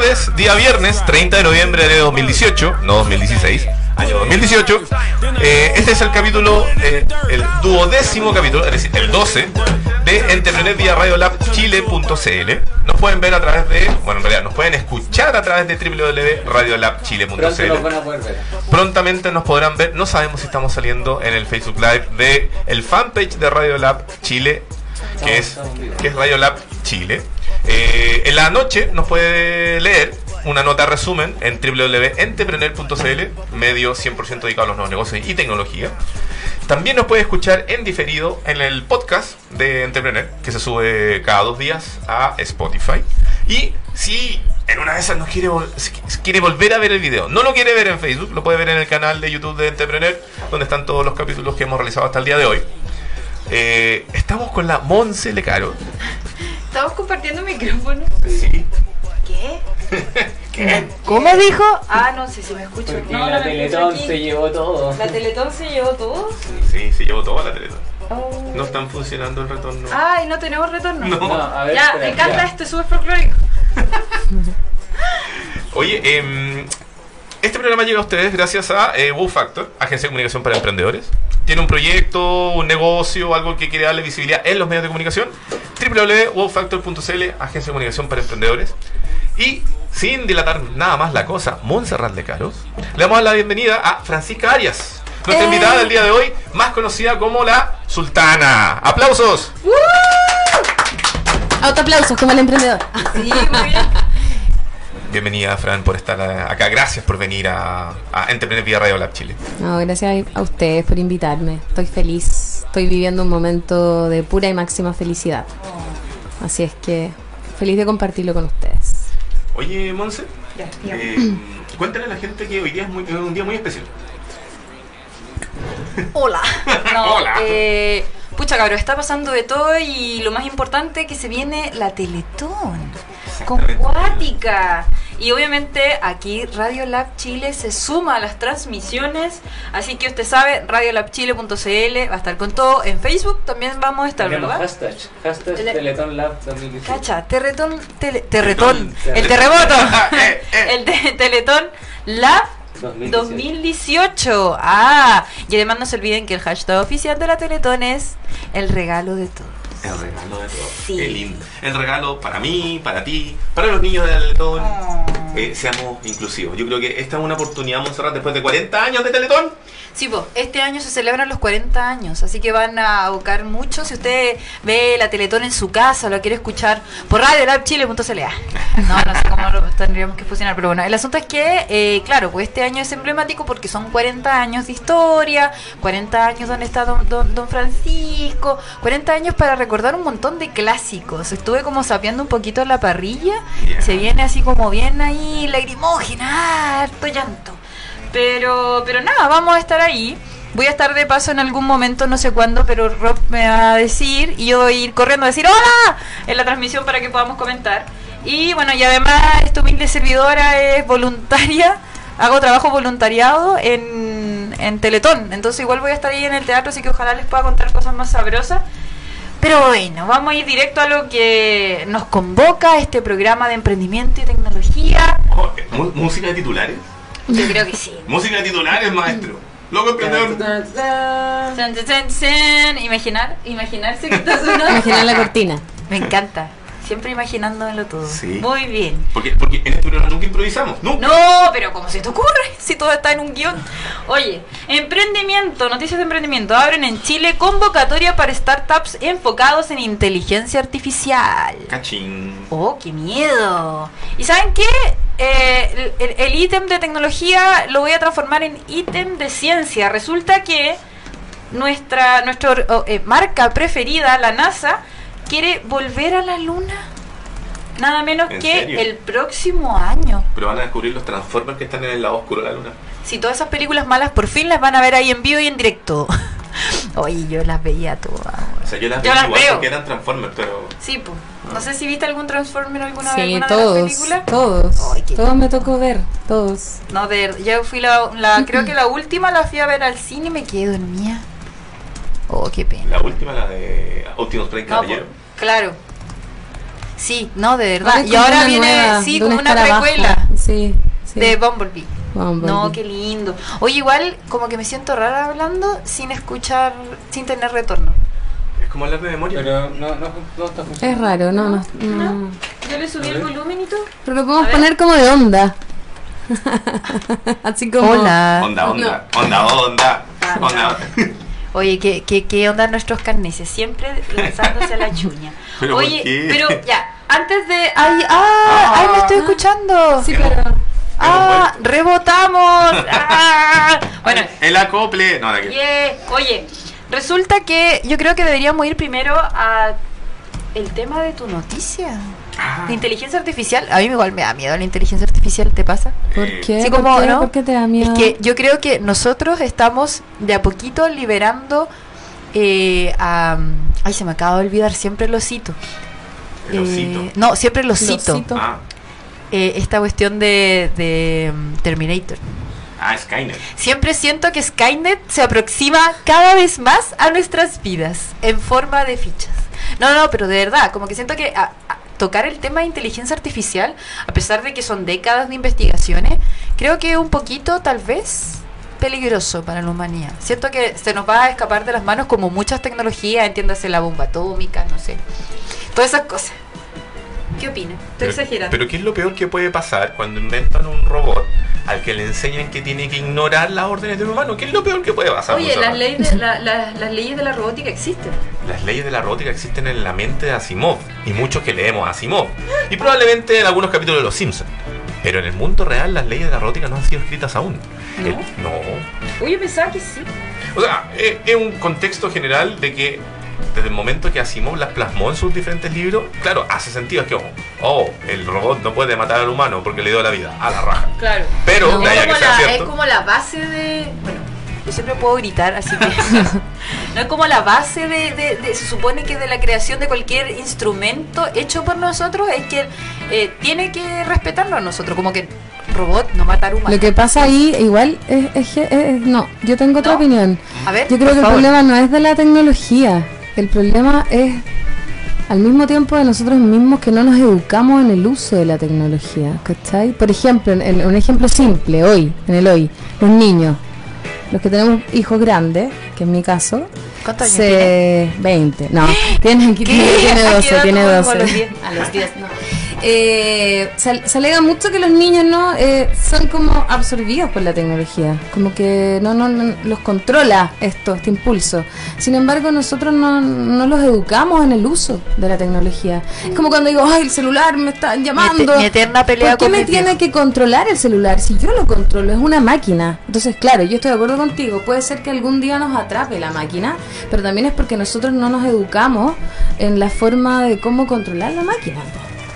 tardes, día viernes 30 de noviembre de 2018, no 2016, año 2018. Eh, este es el capítulo, eh, el duodécimo capítulo, es decir, el 12 de Entrepreneur vía radiolabchile.cl. Nos pueden ver a través de, bueno, en realidad nos pueden escuchar a través de www.radiolabchile.cl. Prontamente nos podrán ver, no sabemos si estamos saliendo en el Facebook Live de el fanpage de Radiolab Chile, que es, que es Radiolab Chile. Eh, en la noche nos puede leer una nota resumen en www.entrepreneur.cl, medio 100% dedicado a los nuevos negocios y tecnología. También nos puede escuchar en diferido en el podcast de Entrepreneur, que se sube cada dos días a Spotify. Y si en una de esas nos quiere, quiere volver a ver el video, no lo quiere ver en Facebook, lo puede ver en el canal de YouTube de Entrepreneur, donde están todos los capítulos que hemos realizado hasta el día de hoy. Eh, estamos con la Monse Lecaro. Estamos compartiendo micrófono. Sí. ¿Qué? ¿Qué? ¿Cómo dijo? Ah, no sé si me escucho. Porque no, la Teletón se llevó todo. ¿La Teletón se llevó todo? Sí, se llevó toda la Teletón. Oh. No están funcionando el retorno. Ay, no tenemos retorno. No. No, a ver, ya, espera, me encanta ya. este súper folclórico. Oye, em, este programa llega a ustedes gracias a eh, Factor, agencia de comunicación para emprendedores. Tiene un proyecto, un negocio, algo que quiere darle visibilidad en los medios de comunicación. www.wowfactor.cl, agencia de comunicación para emprendedores. Y sin dilatar nada más la cosa, Montserrat de Caros, le damos la bienvenida a Francisca Arias, nuestra Eh. invitada del día de hoy, más conocida como la Sultana. ¡Aplausos! Autoaplausos como el emprendedor. Sí, muy bien. Bienvenida, Fran, por estar eh, acá. Gracias por venir a, a Entrepreneur vía Radio Lab Chile. No, gracias a ustedes por invitarme. Estoy feliz. Estoy viviendo un momento de pura y máxima felicidad. Así es que feliz de compartirlo con ustedes. Oye, Monse, eh, cuéntale a la gente que hoy día es, muy- es un día muy especial. Hola. No, Hola. Eh, pucha, cabrón, está pasando de todo y lo más importante que se viene la Teletón. Con. Cuática. Y obviamente aquí Radio Lab Chile se suma a las transmisiones. Así que usted sabe, radiolabchile.cl va a estar con todo. En Facebook también vamos a estar, Tenemos ¿verdad? hashtag. Hashtag Tele- Teletón Lab 2018. Cacha, Terretón, tele- Terretón, Terretón. el terremoto, Eh, eh. el te- Teletón Lab 2018. 2018. Ah, y además no se olviden que el hashtag oficial de la Teletón es el regalo de todo. El regalo de todo. Sí. Qué lindo. El regalo para mí, para ti, para los niños de Teletón. Oh. Eh, seamos inclusivos. Yo creo que esta es una oportunidad, Monserrat, después de 40 años de Teletón. Sí, pues, este año se celebran los 40 años, así que van a abocar mucho. Si usted ve la Teletón en su casa o la quiere escuchar por radiolabchile.cl. No, no sé cómo lo tendríamos que fusionar, pero bueno, el asunto es que, eh, claro, pues este año es emblemático porque son 40 años de historia, 40 años donde está don, don, don Francisco, 40 años para recordar un montón de clásicos. Estuve como sapeando un poquito la parrilla, Ya. se viene así como bien ahí, lagrimógena, harto llanto. Pero, pero nada, vamos a estar ahí. Voy a estar de paso en algún momento, no sé cuándo, pero Rob me va a decir y yo voy a ir corriendo a decir ¡Hola! en la transmisión para que podamos comentar. Y bueno, y además esta humilde servidora es voluntaria, hago trabajo voluntariado en, en Teletón, entonces igual voy a estar ahí en el teatro, así que ojalá les pueda contar cosas más sabrosas. Pero bueno, vamos a ir directo a lo que nos convoca este programa de emprendimiento y tecnología. Oh, ¿Música de titulares? Yo creo que sí. Música de titulares, maestro. Loco emprendedor. Imaginar, imaginarse que está sonando. Imaginar la cortina. Me encanta. Siempre imaginándomelo todo. Sí. Muy bien. Porque, porque en este programa nunca improvisamos. Nunca. No, pero ¿cómo se te ocurre? Si todo está en un guion. Oye, emprendimiento, noticias de emprendimiento. Abren en Chile convocatoria para startups enfocados en inteligencia artificial. Cachín. Oh, qué miedo. ¿Y saben qué? Eh, el- ítem de tecnología lo voy a transformar en ítem de ciencia. Resulta que nuestra nuestra oh, eh, marca preferida, la NASA, quiere volver a la Luna. Nada menos ¿En que serio? el próximo año. Pero van a descubrir los Transformers que están en el lado oscuro de la luna. Si todas esas películas malas por fin las van a ver ahí en vivo y en directo. Oye, yo las veía todas. O sea, yo las, Yo vi las igual veo. porque eran Transformers, pero. Sí, pues. No sé si viste algún Transformer alguna vez Sí, alguna de las todos. películas. Todos. Ay, qué Todos me tocó ver. Todos. No, de yo fui la, la creo que la última la fui a ver al cine y me quedé dormida. Oh, qué pena. La última, la de Optimus Prime No, Caballero. Claro. Sí, no, de verdad. Ahora Y ahora una viene, nueva, sí, como un una precuela Sí, sí. de Bumblebee. Bumblebee. No, qué lindo. Oye, igual como que me siento rara hablando sin escuchar, sin tener retorno. Es como hablar de memoria. Pero no, no, no está funcionando. Es raro, no, no, no. Yo le subí el volumen y todo. Pero lo podemos poner como de onda. Así como. Hola. Onda, onda, onda, onda, onda. Oye, ¿qué, qué, qué onda nuestros carneses? Siempre lanzándose a la chuña. ¿Pero Oye, pero ya, antes de... ¡Ay, ah, ay, me estoy escuchando! Sí, pero. ¡Ah, rebotamos! ¡Ah! Bueno, El acople. No, de yeah. oye, resulta que yo creo que deberíamos ir primero a el tema de tu noticia. Ah. La inteligencia artificial, a mí igual me da miedo la inteligencia artificial, ¿te pasa? ¿Por Eh, qué? Sí, ¿Por como, qué? ¿no? ¿Por qué te da miedo? Es que yo creo que nosotros estamos de a poquito liberando eh, a... Ay, se me acaba de olvidar, siempre lo cito. El Eh, osito. no, siempre lo Lo cito. cito. Ah, Eh, esta cuestión de, de mm, Terminator. ah, Skynet. Siempre siento que Skynet se aproxima cada vez más a nuestras vidas en forma de fichas. No, no, pero de verdad, como que siento que a- a tocar el tema de inteligencia artificial, a pesar de que son décadas de investigaciones, creo que es un poquito, tal vez, peligroso para la humanidad. Siento que se nos va a escapar de las manos como muchas tecnologías, entiéndase la bomba atómica, no sé. Todas esas cosas. ¿Qué opinas? Estoy Pero- exagerando. Pero ¿qué es lo peor que puede pasar cuando inventan un robot al que le enseñan que tiene que ignorar las órdenes del humano? ¿Qué es lo peor que puede pasar? Oye, las leyes, de, la- la- las leyes de la robótica existen. Las leyes de la robótica existen en la mente de Asimov y muchos que leemos a Asimov y probablemente en algunos capítulos de Los Simpsons. Pero en el mundo real las leyes de la robótica no han sido escritas aún. ¿No? El- no. Oye, pensaba que sí. O sea, es, es un contexto general de que desde el momento que Asimov las plasmó en sus diferentes libros, claro, hace sentido. Es que, oh, el robot no puede matar al humano porque le dio la vida, a la raja. Claro. Pero, No, es, como la, es como la base de. Bueno, yo siempre puedo gritar, así que. no es como la base de, de- de- Se supone que de la creación de cualquier instrumento hecho por nosotros es que eh, tiene que respetarnos a nosotros. Como que robot no matar humano. Lo que pasa ahí, igual, es, es que- es- no, yo tengo otra ¿No? opinión. A ver, Yo creo que el problema no es de la tecnología, el problema es al mismo tiempo de nosotros mismos que no nos educamos en el uso de la tecnología, ¿cachai? Por ejemplo, en, en un ejemplo simple, hoy, en el hoy, los niños, los que tenemos hijos grandes, que en mi caso, ¿Cuántos años se... 20, no, tiene, tiene ¿A qué 12, edad tiene tomamos 12. a los 10? A los 10, no. Eh, se, se alega mucho que los niños no eh, son como absorbidos por la tecnología, como que no, no, no los controla esto, este impulso. Sin embargo, nosotros no, no los educamos en el uso de la tecnología. Es como cuando digo, ay, el celular me está llamando. mi eterna pelea ¿Por qué con me tiene que controlar el celular? Si yo lo controlo, es una máquina. Entonces, claro, yo estoy de acuerdo contigo. Puede ser que algún día nos atrape la máquina, pero también es porque nosotros no nos educamos en la forma de cómo controlar la máquina.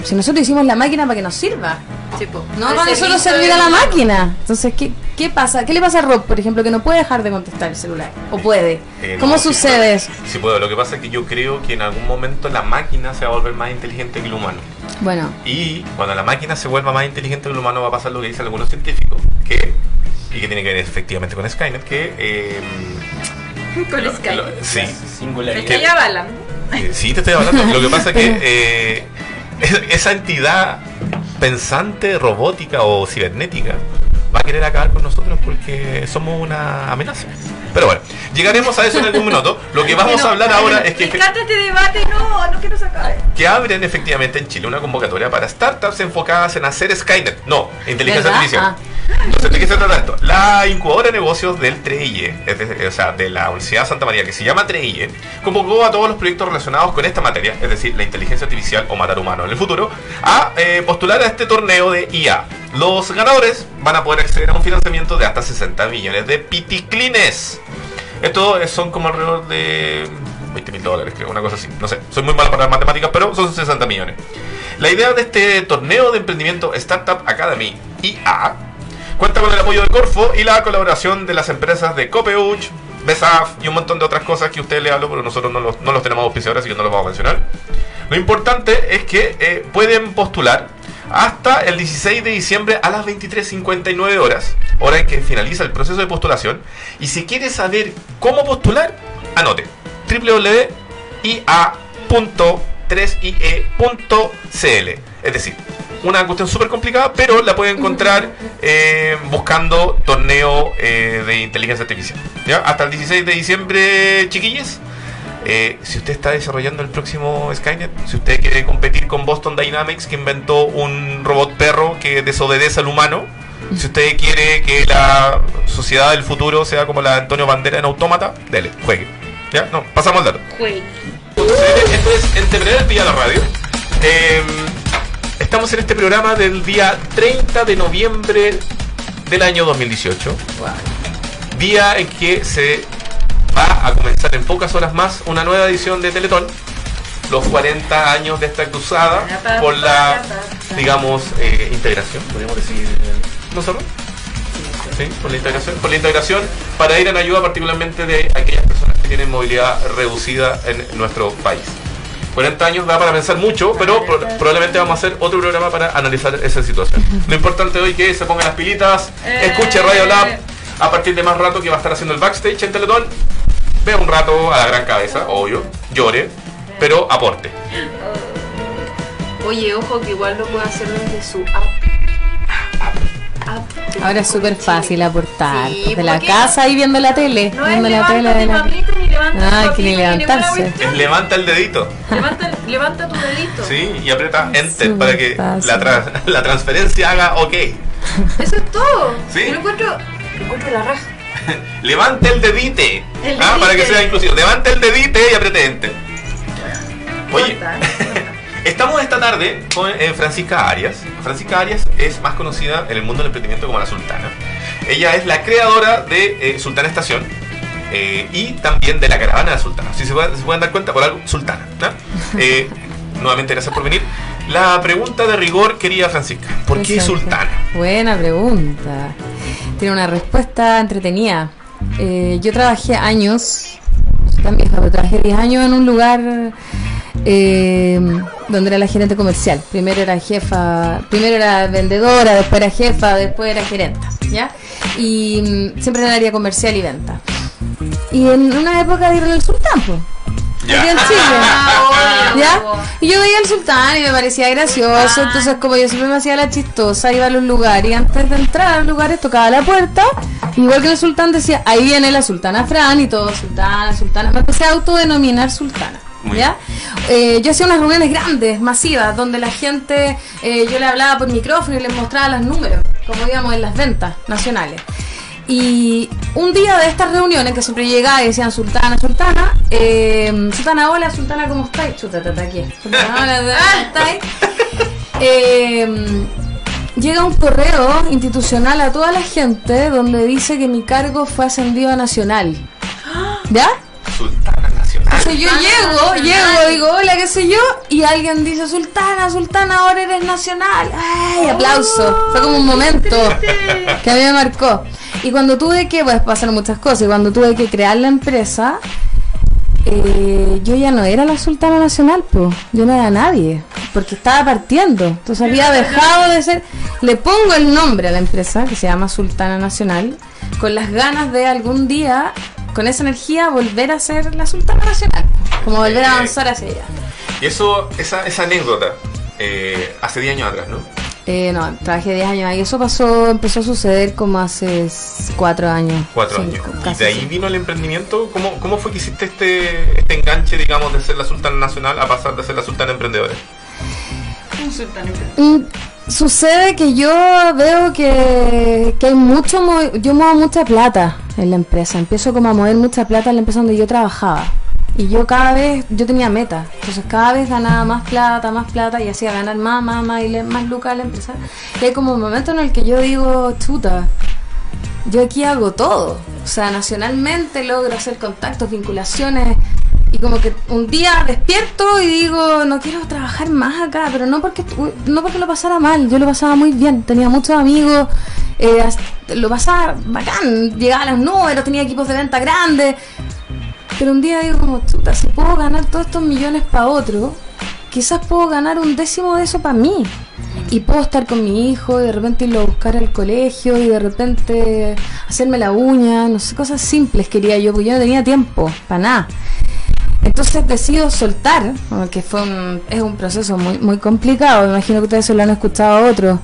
Si nosotros hicimos la máquina para que nos sirva, Sí, no para nosotros servir a la máquina. Entonces, ¿qué, ¿qué pasa? ¿Qué le pasa a Rob, por ejemplo, que no puede dejar de contestar el celular? ¿O puede? Eh, ¿Cómo no, sucede eso? Sí puedo. Lo que pasa es que yo creo que en algún momento la máquina se va a volver más inteligente que el humano. Bueno, Y cuando la máquina se vuelva más inteligente que el humano va a pasar lo que dicen algunos científicos, que y que tiene que ver efectivamente con Skynet, que eh, Con lo- lo- sí, Singularidad. Estoy avalando. Eh, sí te estoy hablando. Lo que pasa es que eh, esa entidad pensante, robótica o cibernética va a querer acabar con nosotros porque somos una amenaza. Pero bueno, llegaremos a eso en algún minuto. Lo que vamos a hablar ahora es que Me encanta este debate, no, no quiero sacar. que abren efectivamente en Chile una convocatoria para startups enfocadas en hacer Skynet. No, inteligencia ¿Verdad? artificial. Ah. Entonces, ¿de qué se trata esto? La incubadora de negocios del TREIE, es de- o sea, de la Universidad de Santa María, que se llama TREIE, convocó a todos los proyectos relacionados con esta materia, es decir, la inteligencia artificial o matar humanos en el futuro, a eh, postular a este torneo de IA. Los ganadores van a poder acceder a un financiamiento de hasta 60 millones de piticlines. Esto es- son como alrededor de 20 mil dólares, creo, una cosa así. No sé, soy muy malo para las matemáticas, pero son 60 millones. La idea de este torneo de emprendimiento Startup Academy IA cuenta con el apoyo de Corfo y la colaboración de las empresas de Copeuch, Besaf y un montón de otras cosas que usted le hablo, pero nosotros no los, no los tenemos auspiciadores, así que no los vamos a mencionar. Lo importante es que eh, pueden postular hasta el 16 de diciembre a las 23.59 horas, hora en que finaliza el proceso de postulación. Y si quiere saber cómo postular, anote www.ia.cl 3ie.cl. Es decir, una cuestión súper complicada, pero la puede encontrar eh, buscando torneo eh, de inteligencia artificial. ¿ya? Hasta el 16 de diciembre, chiquillos. Eh, si usted está desarrollando el próximo Skynet, si usted quiere competir con Boston Dynamics, que inventó un robot perro que desobedece al humano, si usted quiere que la sociedad del futuro sea como la de Antonio Bandera en Autómata, dele, juegue. ¿Ya? No, pasamos al dato. Esto es Entrepreneur Vía la Radio. Eh, estamos en este programa del día 30 de noviembre del año 2018. Día en que se va a comenzar en pocas horas más una nueva edición de Teletón. Los 40 años de esta cruzada por la, digamos, eh, integración, podríamos decir, eh, nosotros. Sí, por la integración, por la integración para ir en ayuda particularmente de aquellas personas que tienen movilidad reducida en nuestro país. 40 años da para pensar mucho, pero pro- probablemente vamos a hacer otro programa para analizar esa situación. Lo importante hoy que se pongan las pilitas, escuche Radio Lab a partir de más rato que va a estar haciendo el backstage en Teletón. Vea un rato a la gran cabeza, obvio, llore, pero aporte. Oye, ojo que igual lo puede hacer desde su app. App de Ahora es súper fácil aportar. Sí, desde la casa y viendo la tele. No es viendo la tele. de la- ni levanta papito que ni levantarse. Es levanta el dedito, Levanta, levanta tu dedito. ¿sí? Y aprieta Enter Súper para que la, tra- la transferencia haga OK. Eso es todo. Sí. Yo lo encuentro, encuentro la raja. Levante el dedite. El Ah, para que sea inclusivo. Levante el dedite y apriete enter. Oye, estamos esta tarde con eh, Francisca Arias. Francisca Arias es más conocida en el mundo del emprendimiento como la Sultana. Ella es la creadora de eh, Sultana Estación eh, y también de la caravana de Sultana. Si se, pueden- se pueden dar cuenta, por algo, Sultana. ¿no? Eh, nuevamente, gracias por venir. La pregunta de rigor, querida Francisca, ¿por qué Exacto. Sultana? Buena pregunta. Tiene una respuesta entretenida. Eh, yo trabajé años, tan vieja, pero trabajé 10 años en un lugar eh, donde era la gerente comercial. Primero era jefa, primero era vendedora, después era jefa, después era gerenta, ¿ya? Y mm, siempre en el área comercial y venta. Y en una época dieron el sultán, pues. Aquí en Chile. Ah. Y yo veía al sultán y me parecía gracioso, entonces como yo siempre me hacía la chistosa, iba a los lugares y antes de entrar a los lugares tocaba la puerta, igual que el sultán decía, ahí viene la sultana Fran y todo, sultana, sultana, me empecé a autodenominar sultana. ¿Ya? Eh, yo hacía unas reuniones grandes, masivas, donde la gente, eh, yo le hablaba por micrófono y les mostraba los números, como íbamos en las ventas nacionales. Y un día de estas reuniones que siempre llegaba y decían Sultana, Sultana, eh, Sultana, hola, Sultana, ¿cómo estáis? Chuta, tata, aquí. Sultana, hola, ¿cómo estáis? Eh, llega un correo institucional a toda la gente donde dice que mi cargo fue ascendido a nacional. ¿Ya? Sultana Nacional. Entonces yo llego, llego, digo, hola, qué sé yo, y alguien dice, Sultana, Sultana, ahora eres nacional. ¡Ay, aplauso! Fue como un momento que a mí me marcó. Y cuando tuve que, pues pasaron muchas cosas, y cuando tuve que crear la empresa, eh, yo ya no era la Sultana Nacional, pues, yo no era nadie, porque estaba partiendo. Entonces había dejado de ser, le pongo el nombre a la empresa, que se llama Sultana Nacional, con las ganas de algún día, con esa energía, volver a ser la Sultana Nacional, como volver a avanzar hacia ella. Y eso, esa, esa anécdota, eh, hace 10 años atrás, ¿no? Eh, no, trabajé 10 años ahí. Eso pasó, empezó a suceder como hace 4 años. Cuatro cinco, años. ¿Y de ahí cinco. vino el emprendimiento? ¿Cómo, ¿Cómo fue que hiciste este, este enganche, digamos, de ser la sultana nacional a pasar de ser la sultana emprendedora? Un Mm, Sucede que yo veo que, que hay mucho, yo muevo mucha plata en la empresa, empiezo como a mover mucha plata en la empresa donde yo trabajaba. Y yo cada vez, yo tenía meta, entonces cada vez ganaba más plata, más plata y hacía ganar más, más, más y más lucas a la empresa. Y hay como un momento en el que yo digo, chuta, yo aquí hago todo. O sea, nacionalmente logro hacer contactos, vinculaciones. Y como que un día despierto y digo, no quiero trabajar más acá, pero no porque no porque lo pasara mal, yo lo pasaba muy bien, tenía muchos amigos, eh, lo pasaba bacán, llegaba a los números, tenía equipos de venta grandes. Pero un día digo como, chuta, si puedo ganar todos estos millones para otro, quizás puedo ganar un décimo de eso para mí. Y puedo estar con mi hijo y de repente irlo a buscar al colegio y de repente hacerme la uña, no sé, cosas simples quería yo, porque yo no tenía tiempo para nada. Entonces decido soltar, que fue un, es un proceso muy, muy complicado, me imagino que ustedes se lo han escuchado a otros.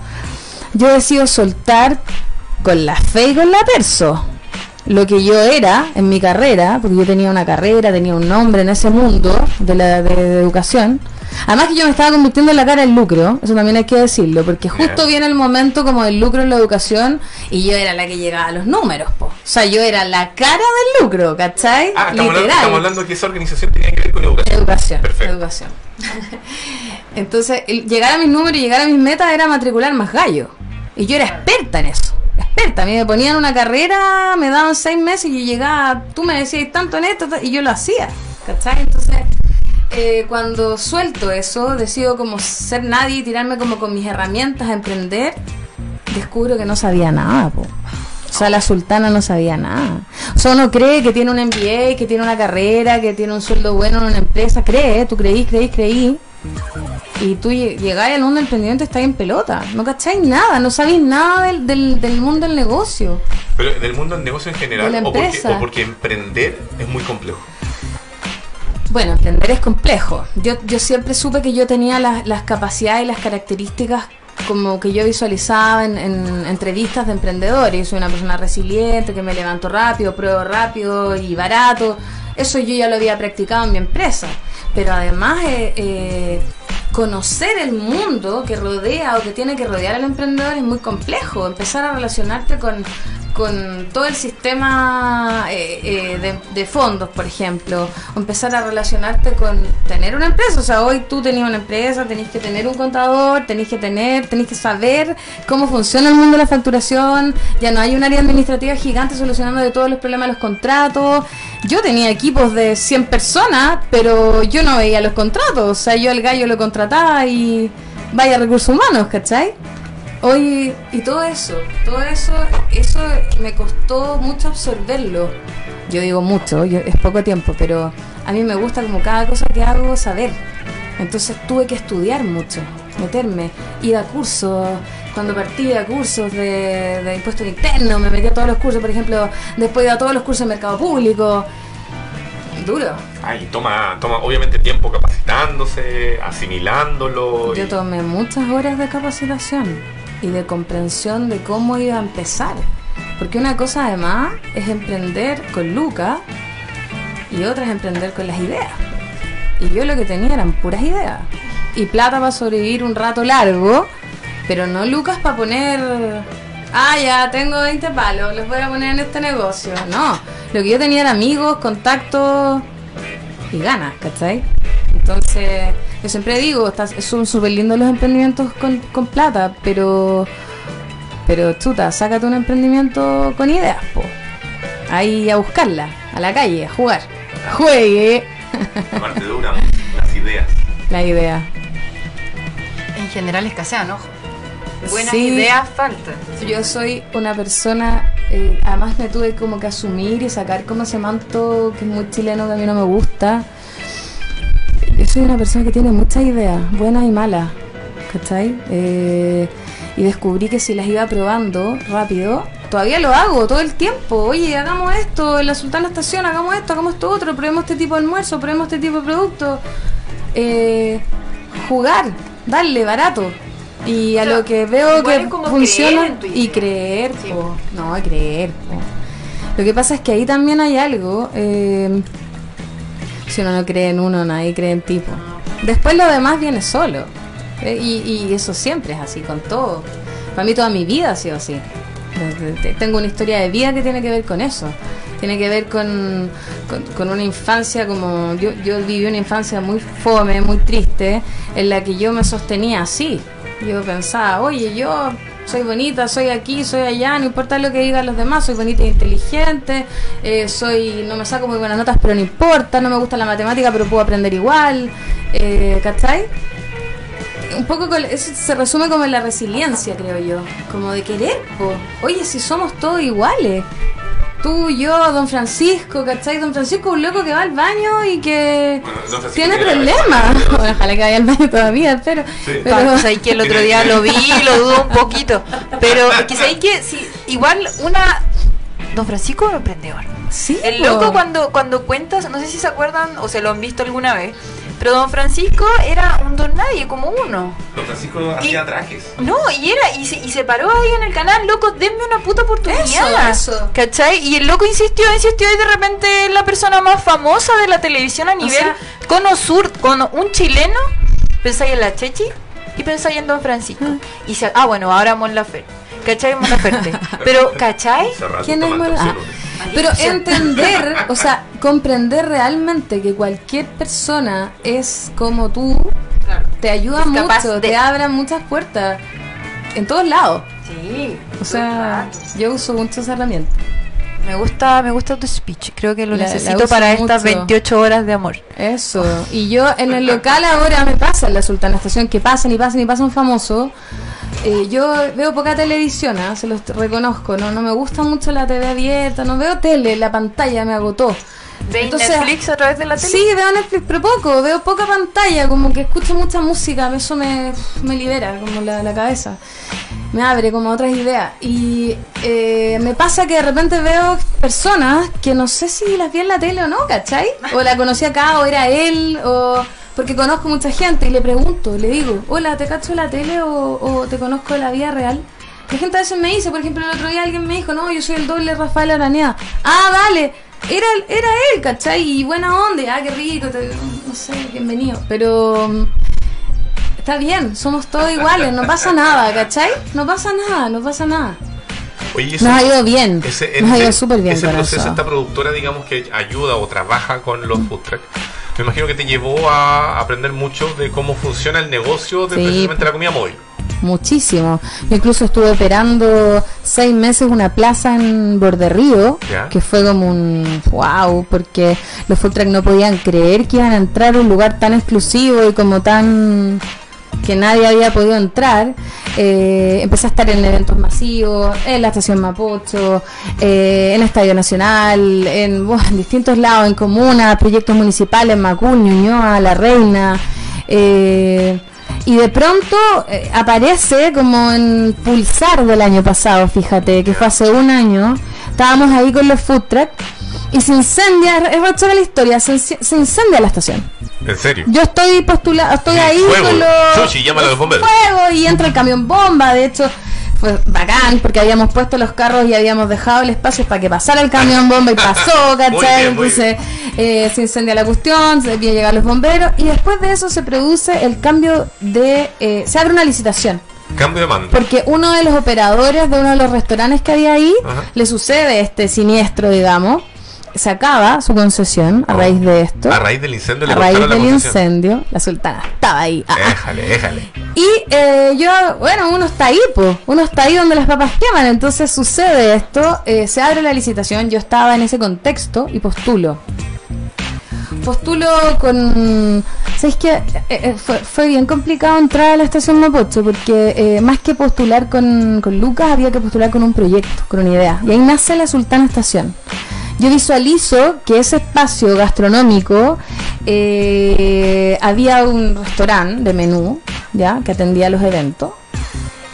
Yo decido soltar con la fe y con la perso lo que yo era en mi carrera, porque yo tenía una carrera, tenía un nombre en ese mundo de la de, de educación. Además que yo me estaba convirtiendo en la cara del lucro, eso también hay que decirlo, porque justo viene el momento como del lucro en la educación y yo era la que llegaba a los números, po. O sea, yo era la cara del lucro, ¿cachai? Ah, estamos hablando, Literal. estamos hablando que esa organización tenía que ver con educación. Educación. Perfecto. Educación. Entonces, el llegar a mis números y llegar a mis metas era matricular más gallo. Y yo era experta en eso. Experta. A mí me ponían una carrera, me daban seis meses y yo llegaba, tú me decías tanto en esto, y yo lo hacía. ¿Cachai? Entonces, eh, cuando suelto eso, decido como ser nadie y tirarme como con mis herramientas a emprender, descubro que no sabía nada. O sea, la sultana no sabía nada. O sea, uno cree que tiene un MBA, que tiene una carrera, que tiene un sueldo bueno en una empresa. Cree, tú creí, creí, creí. Y tú lle- llegáis al mundo del emprendimiento y estáis en pelota. No cacháis nada, no sabéis nada del, del, del mundo del negocio. Pero del mundo del negocio en general, De la o porque, o porque emprender es muy complejo. Bueno, emprender es complejo. Yo, yo siempre supe que yo tenía las, las capacidades y las características como que yo visualizaba en, en entrevistas de emprendedores. Soy una persona resiliente, que me levanto rápido, pruebo rápido y barato. Eso yo ya lo había practicado en mi empresa. Pero además eh, eh, conocer el mundo que rodea o que tiene que rodear al emprendedor es muy complejo. Empezar a relacionarte con, con todo el sistema eh, eh, de, fondos, por ejemplo, empezar a relacionarte con tener una empresa. O sea, hoy tú tenías una empresa, tenés que tener un contador, tenés que tener, tenés que saber cómo funciona el mundo de la facturación. Ya no hay un área administrativa gigante solucionando de todos los problemas de los contratos. Yo tenía equipos de 100 personas, pero yo no veía los contratos. O sea, yo al gallo lo contrataba y vaya recursos humanos, ¿cachai? Hoy, y todo eso, todo eso, eso me costó mucho absorberlo. Yo digo mucho, yo- es poco tiempo, pero a mí me gusta como cada cosa que hago saber. Entonces tuve que estudiar mucho, meterme, ir a cursos. Cuando partí a cursos de, de impuestos internos, me metí a todos los cursos, por ejemplo, después a todos los cursos de mercado público. Duro. Ay, toma, toma obviamente tiempo capacitándose, asimilándolo. Yo y- tomé muchas horas de capacitación y de comprensión de cómo iba a empezar. Porque una cosa además es emprender con Luca y otra es emprender con las ideas. Y yo lo que tenía eran puras ideas. Y plata para sobrevivir un rato largo, pero no lucas para poner... Ah, ya, tengo 20 palos, los voy a poner en este negocio. No, lo que yo tenía era amigos, contactos y ganas, ¿cachai? Entonces, yo siempre digo, está- son súper lindos los emprendimientos con, con plata, pero, pero chuta, sácate un emprendimiento con ideas, po. Ahí a buscarla, a la calle, a jugar. Juegue Aparte duran las ideas. la idea. En general escasean, ojo. Buenas Sí. ideas faltan. Yo soy una persona, eh, además me tuve como que asumir y sacar como ese manto que es muy chileno que a mí no me gusta. Yo soy una persona que tiene muchas ideas, buenas y malas, ¿cachai? Eh, y descubrí que si las iba probando rápido, todavía lo hago todo el tiempo. Oye, hagamos esto, en la Sultana Estación, hagamos esto, hagamos esto otro, probemos este tipo de almuerzo, probemos este tipo de producto. Eh, jugar, darle barato. Y a O sea, lo que veo que funciona creer y creer, Sí. po. no, creer. po. Lo que pasa es que ahí también hay algo. eh, si uno no cree en uno, nadie cree en tipo. Después lo demás viene solo. eh, y, y eso siempre es así, con todo. Para mí toda mi vida ha sido así. Tengo una historia de vida que tiene que ver con eso. Tiene que ver con, con, una infancia como... Yo, yo viví una infancia muy fome, muy triste, en la que yo me sostenía así. Yo pensaba, oye, yo soy bonita, soy aquí, soy allá, no importa lo que digan los demás, soy bonita e inteligente, eh, soy no me saco muy buenas notas, pero no importa, no me gusta la matemática, pero puedo aprender igual, eh, ¿cachai? Un poco con- se resume como en la resiliencia, creo yo, como de querer, oye, si somos todos iguales. Tú, yo, don Francisco, ¿cachai? Don Francisco es un loco que va al baño y que Bueno, don Francisco tiene problemas. Bueno, ojalá que vaya al baño todavía, pero... Sí. pero que el otro día lo vi y lo dudo un poquito. Pero es que sabéis que si, igual una. Don Francisco es un emprendedor. Sí, El loco cuando, cuando cuentas, no sé si se acuerdan o se lo han visto alguna vez, pero don Francisco era un don nadie, como uno. Don Francisco hacía trajes. No, y era, y se, y se paró ahí en el canal, loco, denme una puta oportunidad. Eso, eso. ¿Cachai? Y el loco insistió, insistió, y de repente es la persona más famosa de la televisión a nivel sea- cono sur, con un chileno, pensáis en la Chechi y pensáis en Don Francisco. Y se, ah, bueno, ahora Mon Laferte. ¿Cachai? Mon Laferte. Pero, ¿cachai? ¿Quién es Mora- opciones. Pero entender, o sea, comprender realmente que cualquier persona es como tú, te ayuda mucho, de- te abre muchas puertas en todos lados. Sí. O sea, yo uso mucho esa herramienta. Me gusta, me gusta tu speech. Creo que lo La- necesito para estas mucho. 28 horas de amor. Eso. Y yo en el local ahora me pasa en la Sultana Estación que pasan y pasan y pasan famosos. Eh, yo veo poca televisión, ¿ah? se los reconozco, ¿no? no me gusta mucho la TV abierta, no veo tele, la pantalla me agotó. ¿Veis Entonces- Netflix a través de la tele? Sí, veo Netflix, pero poco, veo poca pantalla, como que escucho mucha música, eso me, me libera como la, la cabeza, me abre como otras ideas. Y eh, me pasa que de repente veo personas que no sé si las vi en la tele o no, ¿cachai? O la conocí acá, o era él, o porque conozco mucha gente y le pregunto, le digo, hola, ¿te cacho la tele o, o te conozco de la vida real? La gente a veces me dice, por ejemplo, el otro día alguien me dijo, no, yo soy el doble Rafael Aranea. Ah, dale, era, era él, ¿cachai? Y buena onda, ah, qué rico, te- no sé, bienvenido. Pero mm, está bien, somos todos iguales, no pasa nada, ¿cachai? No pasa nada, no pasa nada. Oye, Nos ha ido bien, Ese, nos ha ido súper bien ese proceso, eso. esta productora, digamos, que ayuda o trabaja con los food me imagino que te llevó a aprender mucho de cómo funciona el negocio de Sí. precisamente la comida móvil. Muchísimo. Yo incluso estuve operando seis meses una plaza en Borderrío, Ya. que fue como un wow, porque los food truck no podían creer que iban a entrar a un lugar tan exclusivo y como tan que nadie había podido entrar. Eh, empecé a estar en eventos masivos, en la estación Mapocho, eh, en el Estadio Nacional, en, buah, en distintos lados, en comunas, proyectos municipales, Macul, Ñuñoa, La Reina. eh, y de pronto eh, aparece como en Pulsar del año pasado, fíjate, que fue hace un año. Estábamos ahí con los food truck y se incendia, es rechora la historia, se, se incendia la estación. ¿En serio? Yo estoy postulado, estoy Sí, ahí fuego. con los. Sushi, a los bomberos. Fuego y entra el camión bomba, de hecho. Fue bacán porque habíamos puesto los carros y habíamos dejado el espacio para que pasara el camión bomba y pasó, Muy ¿cachai? bien, muy Entonces eh, se incendia la cuestión, se debía llegar los bomberos y después de eso se produce el cambio de. eh, se abre una licitación. Cambio de mando. Porque uno de los operadores de uno de los restaurantes que había ahí Ajá. le sucede este siniestro, digamos. Se acaba su concesión a raíz de esto. A raíz del incendio le A raíz la del concesión. incendio, la sultana estaba ahí. Ah, ah. Déjale, déjale. Y eh, yo, bueno, uno está ahí, po, uno está ahí donde las papas queman, entonces sucede esto, eh, se abre la licitación, yo estaba en ese contexto y postulo. Postulo con... ¿Sabes qué? Eh, eh, fue, fue bien complicado entrar a la estación Mapocho porque eh, más que postular con, con Lucas había que postular con un proyecto, con una idea. Y ahí nace la Sultana Estación. Yo visualizo que ese espacio gastronómico eh, había un restaurante de menú, ya, que atendía los eventos.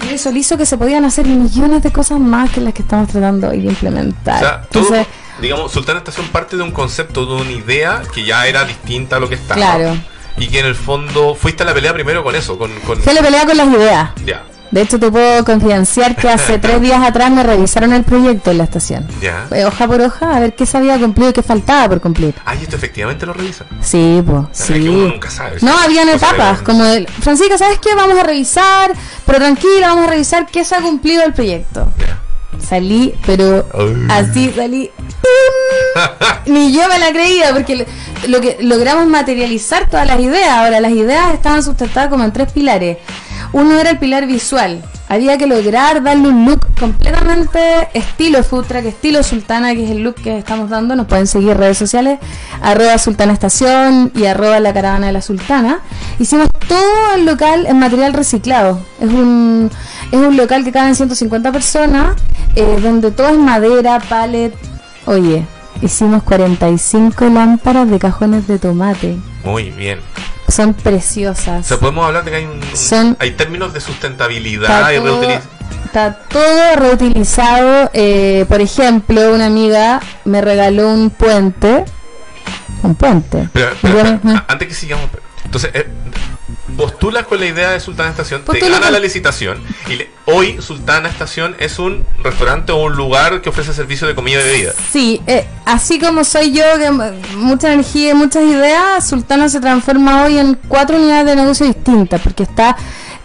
Yo visualizo que se podían hacer millones de cosas más que las que estamos tratando hoy de implementar. O sea, todo, Entonces, digamos, Sultana Estación parte de un concepto, de una idea que ya era distinta a lo que estaba. Claro. Y que en el fondo fuiste a la pelea primero con eso, con... con le pelea con las ideas. ya, De hecho, te puedo confidenciar que hace tres días atrás me revisaron el proyecto en la estación. ya. Hoja por hoja a ver qué se había cumplido y qué faltaba por cumplir. Ah, y esto efectivamente lo revisan. Sí, pues, es que uno sí. nunca sabe. No, habían etapas, como el, Francisca, ¿sabes qué? Vamos a revisar, pero tranquila, vamos a revisar qué se ha cumplido el proyecto. Ya. Salí, pero así salí. Ni yo me la creía, porque lo que logramos materializar todas las ideas. Ahora, las ideas estaban sustentadas como en tres pilares. Uno era el pilar visual. Había que lograr darle un look completamente estilo food truck, estilo sultana, que es el look que estamos dando. Nos pueden seguir redes sociales, arroba sultana estación y arroba la caravana de la sultana. Hicimos todo el local en material reciclado. Es un, es un local que caben 150 personas, eh, donde todo es madera, pallet. Oye, hicimos 45 lámparas de cajones de tomate. Muy bien. Son O preciosas. sea, podemos hablar de que hay, un, Son- hay términos de sustentabilidad y reutilización. está todo reutilizado. Eh, por ejemplo, una amiga me regaló un puente. Un puente. Pero, pero, Bueno, pero, antes que sigamos, entonces, eh, postulas con la idea de Sultana Estación, te gana con- la licitación y le- hoy Sultana Estación es un restaurante o un lugar que ofrece servicio de comida y bebida. Sí, eh, así como soy yo, que mucha energía y muchas ideas, Sultana se transforma hoy en cuatro unidades de negocio distintas, porque está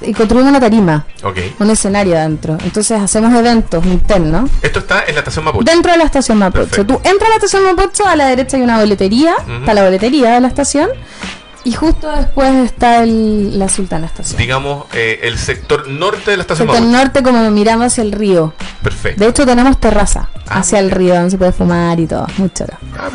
y construimos una tarima, Ok. un escenario adentro. Entonces hacemos eventos internos Esto está en la estación Mapuche. dentro de la estación Mapocho. Perfecto. Tú entras a la estación Mapocho, a la derecha hay una boletería, está la boletería de la estación, y justo después está el- la Sultana Estación. Digamos, eh, el sector norte de la estación Sector Mapuche. norte como miramos hacia el río. Perfecto. De hecho tenemos terraza Ah, hacia el río, donde se puede fumar y todo, mucho. Ah.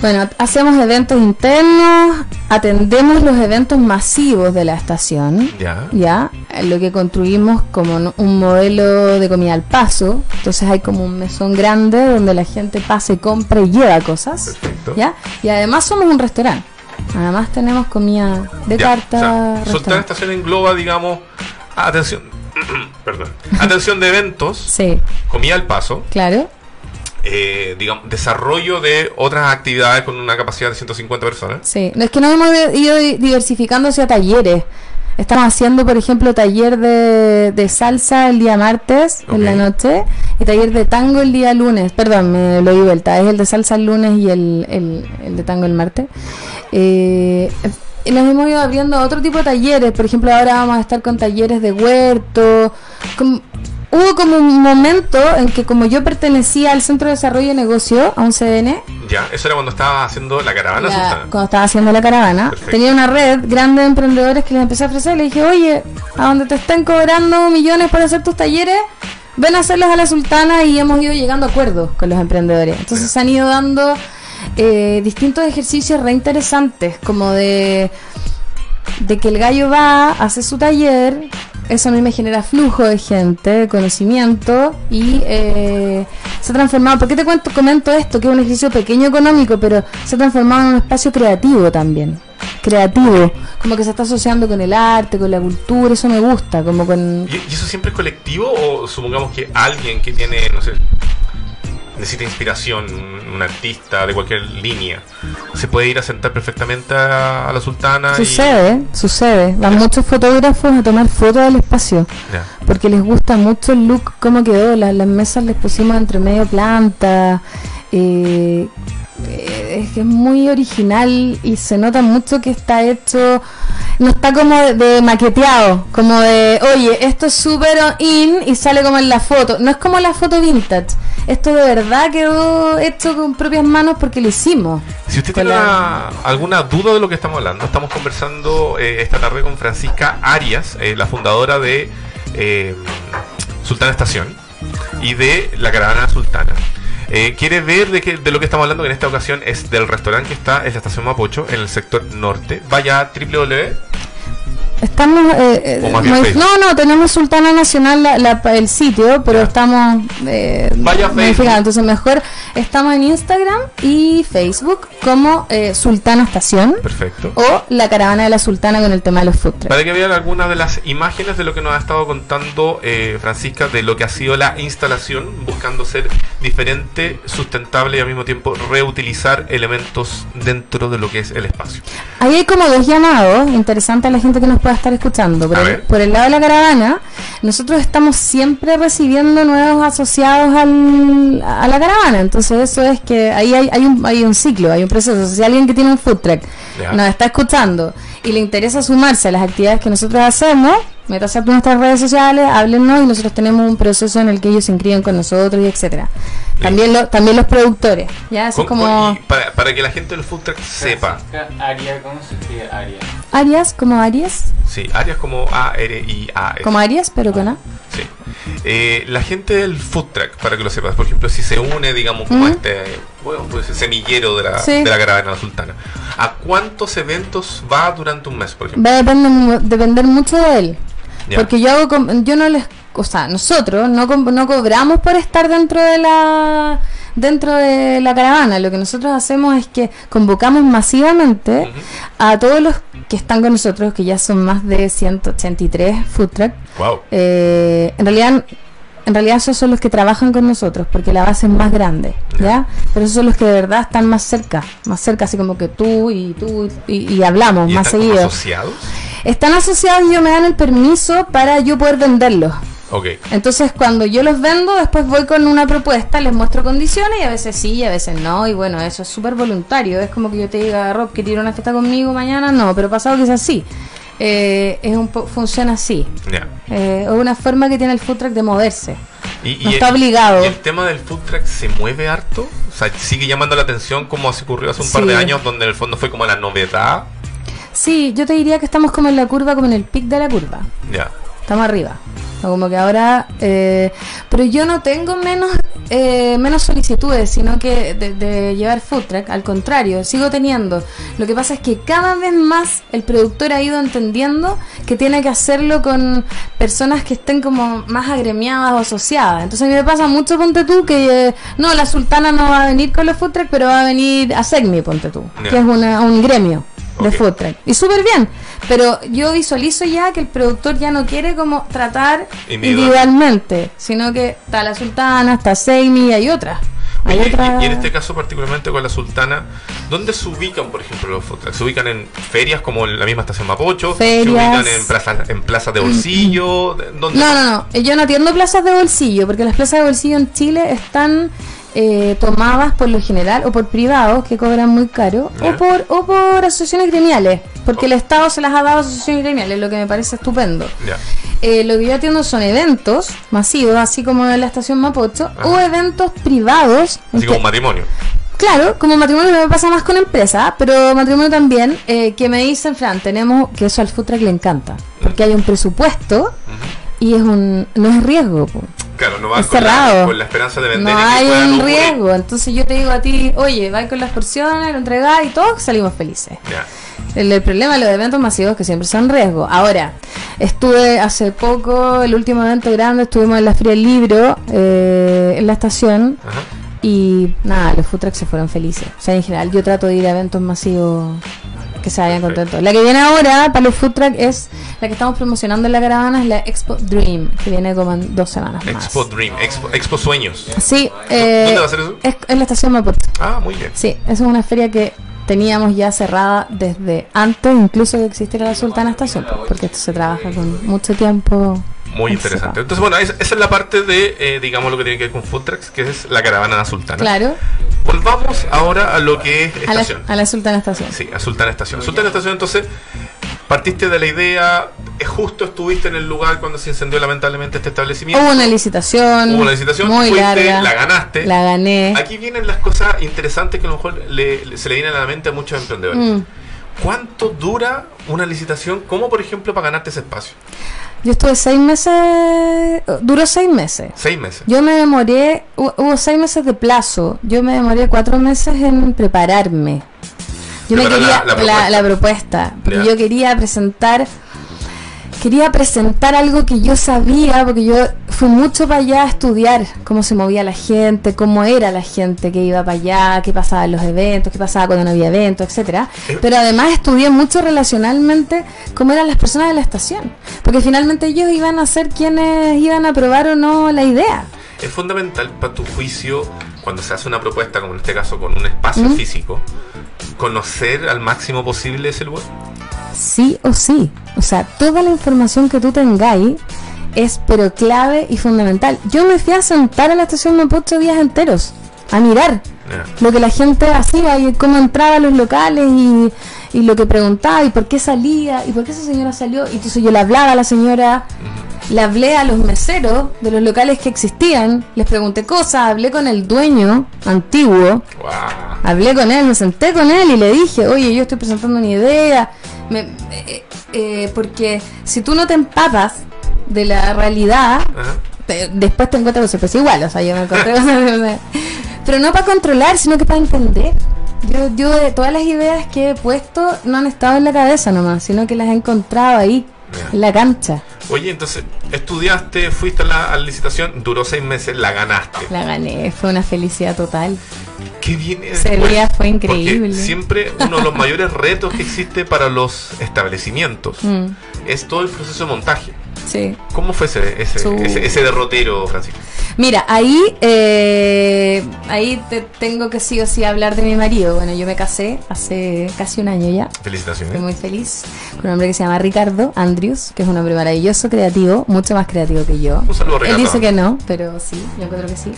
Bueno, hacemos eventos internos, atendemos los eventos masivos de la estación, Ya. ya, lo que construimos como un modelo de comida al paso, entonces hay como un mesón grande donde la gente pasa y compra y lleva cosas, Perfecto. ya, y además somos un restaurante, además tenemos comida de Ya, carta, o sea, restaurante. Estación engloba, digamos, atención, perdón, atención de eventos, Sí, comida al paso, claro, eh, digamos, desarrollo de otras actividades con una capacidad de 150 personas. Sí, es que nos hemos ido di- diversificando hacia talleres. Estamos haciendo, por ejemplo, taller de, de salsa el día martes en la noche y taller de tango el día lunes. Perdón, me lo di vuelta. Es el de salsa el lunes y el, el, el de tango el martes. Eh, nos hemos ido abriendo otro tipo de talleres. Por ejemplo, ahora vamos a estar con talleres de huerto. Hubo como un momento en que como yo pertenecía al Centro de Desarrollo de Negocio, a un CDN, Ya, eso era cuando estaba haciendo la caravana la- Sultana. cuando estaba haciendo la caravana, Perfecto. tenía una red grande de emprendedores que les empecé a ofrecer. Le dije, oye, a donde te estén cobrando millones por hacer tus talleres, ven a hacerlos a la sultana y hemos ido llegando a acuerdos con los emprendedores. Entonces se han ido dando eh, distintos ejercicios re interesantes, como de, de que el gallo va, hace su taller. Eso a mí me genera flujo de gente, de conocimiento y eh, se ha transformado. ¿Por qué te cuento, comento esto? Que es un ejercicio pequeño económico, pero se ha transformado en un espacio creativo también. Creativo, como que se está asociando con el arte, con la cultura, eso me gusta, como con... ¿Y, y eso siempre es colectivo o supongamos que alguien que tiene, no sé, necesita inspiración, un, un artista de cualquier línea, se puede ir a sentar perfectamente a, a la sultana? y- Sucede, sucede. Van muchos fotógrafos a tomar fotos del espacio. Porque les gusta mucho el look, cómo quedó. Las, las mesas les pusimos entre medio planta. eh, es que es muy original y se nota mucho que está hecho. No está como de, de maqueteado, como de, oye, esto es súper in y sale como en la foto. No es como la foto vintage. Esto de verdad quedó hecho con propias manos porque lo hicimos. Si usted tiene la- una- alguna duda de lo que estamos hablando, estamos conversando eh, esta tarde con Francisca Arias, eh, la fundadora de eh, Sultana Estación y de la Caravana Sultana. Eh, ¿Quiere ver de, qué- de lo que estamos hablando? Que en esta ocasión es del restaurante que está en la estación Mapocho, en el sector norte. Vaya a www. Estamos. eh, eh, no, no, tenemos Sultana Nacional la- la- el sitio, pero Ya. estamos. Eh, Vaya modificando. Entonces, mejor estamos en Instagram y Facebook como eh, Sultana Estación Perfecto. o la caravana de la Sultana con el tema de los food trucks. Para que vean algunas de las imágenes de lo que nos ha estado contando eh, Francisca de lo que ha sido la instalación, buscando ser diferente, sustentable y al mismo tiempo reutilizar elementos dentro de lo que es el espacio. Ahí hay como dos llamados interesantes a la gente que nos pueda estar escuchando. Por, A el, por el lado de la caravana, nosotros estamos siempre recibiendo nuevos asociados al- a la caravana. Entonces eso es que ahí hay, hay, un, hay un ciclo, hay un proceso. Si alguien que tiene un food truck Ya. nos está escuchando y le interesa sumarse a las actividades que nosotros hacemos, métase a nuestras redes sociales, háblennos y nosotros tenemos un proceso en el que ellos se inscriben con nosotros y etcétera. También, lo, también los productores. ¿ya? Con- como para, para que la gente del food truck sepa. Francisca Aria, ¿cómo se escribe Aria? Arias, como Arias, Sí, áreas como A-R-I-A-S. como Arias, pero con A. Eh, la gente del food truck, para que lo sepas, por ejemplo, si se une, digamos, como ¿Mm? este bueno, pues, semillero de la, Sí. de la caravana sultana, ¿a cuántos eventos va durante un mes, por ejemplo? Va a depender, mu- depender mucho de él. Ya. Porque yo hago, yo no les, o sea, nosotros no, no cobramos por estar dentro de la dentro de la caravana. Lo que nosotros hacemos es que convocamos masivamente a todos los que están con nosotros, que ya son más de 183 food truck. Wow. Eh, en realidad en realidad esos son los que trabajan con nosotros porque la base es más grande ya pero esos son los que de verdad están más cerca más cerca así como que tú y tú y, y hablamos ¿Y más están seguido asociados? están asociados y ellos me dan el permiso para yo poder venderlos Ok. entonces cuando yo los vendo después voy con una propuesta les muestro condiciones y a veces sí y a veces no y bueno eso es súper voluntario es como que yo te diga Rob que una fiesta conmigo mañana no pero pasado quizás sí Eh, es un po- funciona así Ya. eh, es una forma que tiene el food truck de moverse. Y, No y está el, obligado. ¿y el tema del food truck se mueve harto? O sea, sigue llamando la atención como así ocurrió hace un par de Sí. años, donde en el fondo fue como la novedad. Sí, yo te diría que estamos como en la curva, como en el pic de la curva. Ya. Estamos arriba. Como que ahora... eh, pero yo no tengo menos eh, menos solicitudes, sino que de, de llevar food truck. Al contrario, sigo teniendo. Lo que pasa es que cada vez más el productor ha ido entendiendo que tiene que hacerlo con personas que estén como más agremiadas o asociadas. Entonces a mí me pasa mucho, ponte tú, que eh, no, la sultana no va a venir con los food truck, pero va a venir a Segmi, ponte tú, que es una, un gremio de food truck. Y súper bien, pero yo visualizo ya que el productor ya no quiere como tratar Individual. individualmente, sino que está la sultana, está Seimi y hay otras. Hay Oye, y- otra- y, en este caso particularmente con la Sultana, ¿dónde se ubican, por ejemplo, los food trucks? ¿Se ubican en ferias como en la misma estación Mapocho? ¿Se Ferias. ubican en plazas en plazas de bolsillo? ¿Dónde? No, no, no. Yo no atiendo plazas de bolsillo, porque las plazas de bolsillo en Chile están eh, tomadas por lo general o por privados que cobran muy caro o por o por asociaciones gremiales, porque Oh. el Estado se las ha dado a asociaciones gremiales, lo que me parece estupendo. Eh, lo que yo atiendo son eventos masivos, así como en la estación Mapocho, Ajá. o eventos privados. Así como matrimonio. Claro, como matrimonio me pasa más con empresa, pero matrimonio también, eh, que me dicen, Fran, tenemos, que eso al food truck le encanta, porque hay un presupuesto y es un, no es riesgo, po. Claro, no van Es con la, cerrado. con la esperanza de vender no y hay un ocurrir. riesgo, entonces yo te digo a ti, oye, va con las porciones, lo entregás y todos salimos felices. Ya. El, el problema de los eventos masivos es que siempre son riesgo. Ahora, estuve hace poco, el último evento grande, estuvimos en la Feria del Libro, eh, en la estación, Ajá. y nada, los food trucks se fueron felices. O sea, en general yo trato de ir a eventos masivos que se vayan contentos. La que viene ahora para los food trucks es la que estamos promocionando en la caravana, es la Expo Dream, que viene como en dos semanas más. Expo Dream, Expo, Expo Sueños. Sí, eh, ¿Dónde va a ser eso? Es en la estación Mapocho. Ah, muy bien. Sí, es una feria que teníamos ya cerrada desde antes incluso de que existiera la Sultana Estación, porque esto se trabaja con mucho tiempo. Muy interesante. Entonces, bueno, es- esa es la parte de, eh, digamos, lo que tiene que ver con food trucks, que es la caravana de la Sultana. Claro, Volvamos ahora a lo que es a la, estación. a la Sultana Estación. Sí, a Sultana Estación. Sultana Estación, entonces, partiste de la idea, eh, justo estuviste en el lugar cuando se incendió lamentablemente este establecimiento. Hubo una licitación. Hubo una licitación, muy fuiste, larga. la ganaste. La gané. Aquí vienen las cosas interesantes que a lo mejor le- le- se le vienen a la mente a muchos emprendedores. Mm. ¿Cuánto dura una licitación? como por ejemplo, para ganarte ese espacio? Yo estuve seis meses. Duró seis meses. Seis meses. Yo me demoré. hu- Hubo seis meses de plazo. Yo me demoré cuatro meses en prepararme. Yo me quería. la- la La, propuesta. la propuesta. Porque yo quería presentar. Quería presentar algo que yo sabía, porque yo fui mucho para allá a estudiar cómo se movía la gente, cómo era la gente que iba para allá, qué pasaba en los eventos, qué pasaba cuando no había eventos, etcétera. Eh. Pero además estudié mucho relacionalmente cómo eran las personas de la estación, porque finalmente ellos iban a ser quienes iban a aprobar o no la idea. Es fundamental para tu juicio, cuando se hace una propuesta, como en este caso con un espacio ¿Mm? físico, conocer al máximo posible ese lugar. Sí o sí. O sea, toda la información que tú tengáis es pero clave y fundamental. Yo me fui a sentar a la estación Mapocho días enteros a mirar lo que la gente hacía y cómo entraba a los locales y, y lo que preguntaba y por qué salía y por qué esa señora salió. Y entonces yo le hablaba a la señora, le hablé a los meseros de los locales que existían, les pregunté cosas, hablé con el dueño antiguo. Hablé con él, me senté con él y le dije, oye, yo estoy presentando una idea. Me- eh, eh, porque si tú no te empapas de la realidad, te- después te encuentras con sorpresa igual. O sea, yo me encontré con. Pero no para controlar, sino que para entender. Yo, yo de todas las ideas que he puesto no han estado en la cabeza nomás, sino que las he encontrado ahí en la cancha. Oye, entonces, estudiaste, fuiste a la, a la licitación, duró seis meses, la ganaste. La gané, fue una felicidad total. ¿Qué viene Ese día fue Porque increíble. siempre uno de los mayores retos que existe para los establecimientos Mm, es todo el proceso de montaje. sí. ¿Cómo fue ese, ese, Su- ese, ese derrotero, Francisco? Mira, ahí, eh, ahí te tengo que sí o sí hablar de mi marido. Bueno, yo me casé hace casi un año ya. Felicitaciones. Estoy muy feliz con un hombre que se llama Ricardo Andrews, que es un hombre maravilloso, creativo, mucho más creativo que yo. Un saludo, Él Ricardo. dice que no, pero sí, yo encuentro que sí.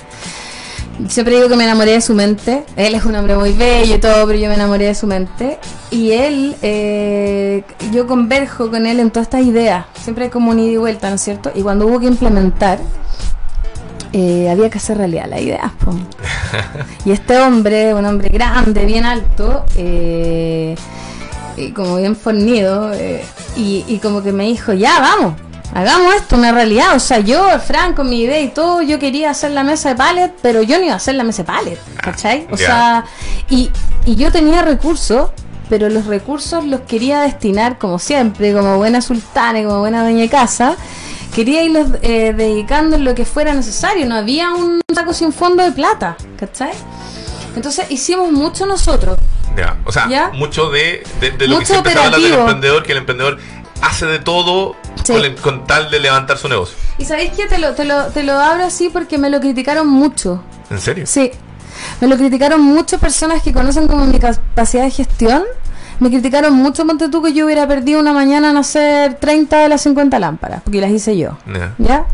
Siempre digo que me enamoré de su mente. Él es un hombre muy bello y todo, pero yo me enamoré de su mente. Y él, eh, yo converjo con él en todas estas ideas. Siempre hay como un ida y vuelta, ¿no es cierto? Y cuando hubo que implementar, eh, había que hacer realidad las ideas. y este hombre, un hombre grande, bien alto, eh, y como bien fornido, eh, y, y como que me dijo, ya, vamos, hagamos esto una realidad. O sea, yo, Fran, con mi idea y todo, yo quería hacer la mesa de pallet, pero yo no iba a hacer la mesa de pallet, ¿cachai? O sea, y, y yo tenía recursos, pero los recursos los quería destinar, como siempre, como buena sultana y como buena dueña de casa. Quería irlos eh, dedicando en lo que fuera necesario. No había un saco sin fondo de plata, ¿cachai? Entonces hicimos mucho nosotros. Ya, o sea, ¿Ya? mucho de, de, de lo que siempre se habla del emprendedor, que el emprendedor hace de todo Sí. con, tal de levantar su negocio. Y sabéis que te lo, te, lo, te lo abro así porque me lo criticaron mucho. ¿En serio? Sí, me lo criticaron muchas personas que conocen como mi capacidad de gestión. Me criticaron mucho, ponte tú, que yo hubiera perdido una mañana en hacer 30 de las 50 lámparas, porque las hice yo. Ya. ¿Ya?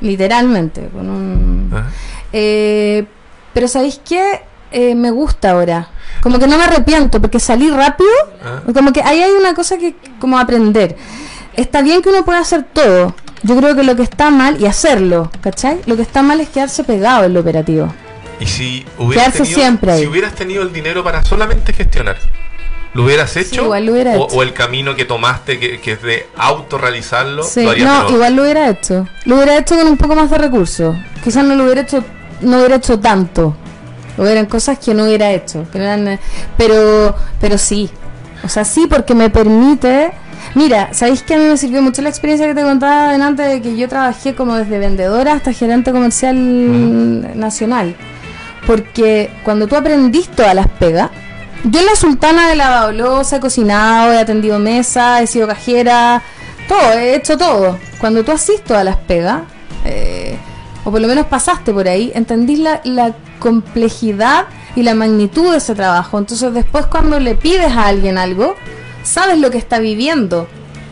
Literalmente, con un... Ajá. Eh, pero ¿sabéis qué? Eh, me gusta ahora. Como que no me arrepiento, porque salí rápido. Ah. Como que ahí hay una cosa que como aprender. Está bien que uno pueda hacer todo. Yo creo que lo que está mal, y hacerlo, ¿cachai? Lo que está mal es quedarse pegado en lo operativo. Y si hubieras tenido, siempre ahí. si hubieras tenido el dinero para solamente gestionar, ¿lo hubieras hecho? igual lo hubiera o, hecho. o el camino que tomaste, que, que es de autorrealizarlo, Sí, lo harías no, igual lo hubiera hecho. Lo hubiera hecho con un poco más de recursos. Quizás no lo hubiera hecho, no hubiera hecho tanto. Hubieran cosas que no hubiera hecho. que no eran, pero, pero sí. O sea, sí, porque me permite. Mira, ¿sabéis que a mí me sirvió mucho la experiencia que te contaba delante de que yo trabajé como desde vendedora hasta gerente comercial nacional? Porque cuando tú aprendiste todas las pegas, yo en la sultana he lavado losa, he cocinado, he atendido mesa, he sido cajera, todo, he hecho todo. Cuando tú haces todas las pegas, eh, o por lo menos pasaste por ahí, entendís la, la complejidad y la magnitud de ese trabajo. Entonces después cuando le pides a alguien algo, sabes lo que está viviendo.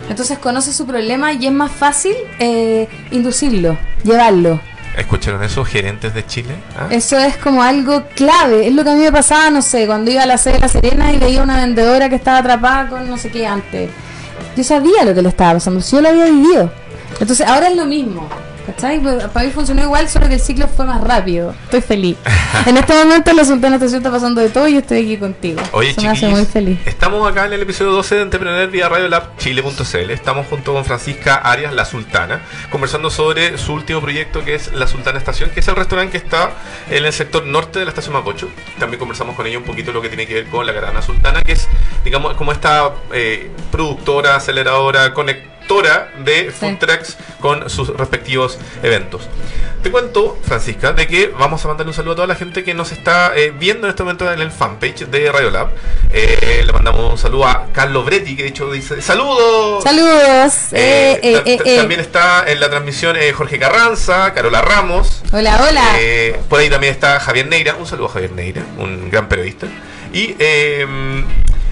Entonces conoces su problema y es más fácil eh, inducirlo, llevarlo. ¿Escucharon eso, gerentes de Chile? ¿Ah? Eso es como algo clave. Es lo que a mí me pasaba, no sé, cuando iba a la sede de La Serena y veía una vendedora que estaba atrapada con no sé qué antes. Yo sabía lo que le estaba pasando, yo lo había vivido. Entonces ahora es lo mismo. ¿Cachai? Pues, Para mí funcionó igual, solo que el ciclo fue más rápido. Estoy feliz. en este momento la Sultana Estación está pasando de todo y yo estoy aquí contigo. Oye, Eso me hace muy feliz. estamos acá en el episodio 12 de Entrepreneur vía Radio Lab Chile.cl. Estamos junto con Francisca Arias, la Sultana, conversando sobre su último proyecto que es la Sultana Estación, que es el restaurante que está en el sector norte de la estación Mapocho. También conversamos con ella un poquito lo que tiene que ver con la Caravana Sultana, que es, digamos, como esta eh, productora, aceleradora, conectora de food Sí. trucks con sus respectivos eventos. Te cuento, Francisca, de que vamos a mandarle un saludo a toda la gente que nos está eh, viendo en este momento en el fanpage de Radio Lab. Eh, le mandamos un saludo a Carlos Bretti, que de hecho dice ¡Saludos! Saludos. Eh, Eh, eh, ta- eh, ta- eh. También está en la transmisión eh, Jorge Carranza, Carola Ramos. Hola, hola. Eh, por ahí también está Javier Neira. Un saludo a Javier Neira, un gran periodista. Y eh,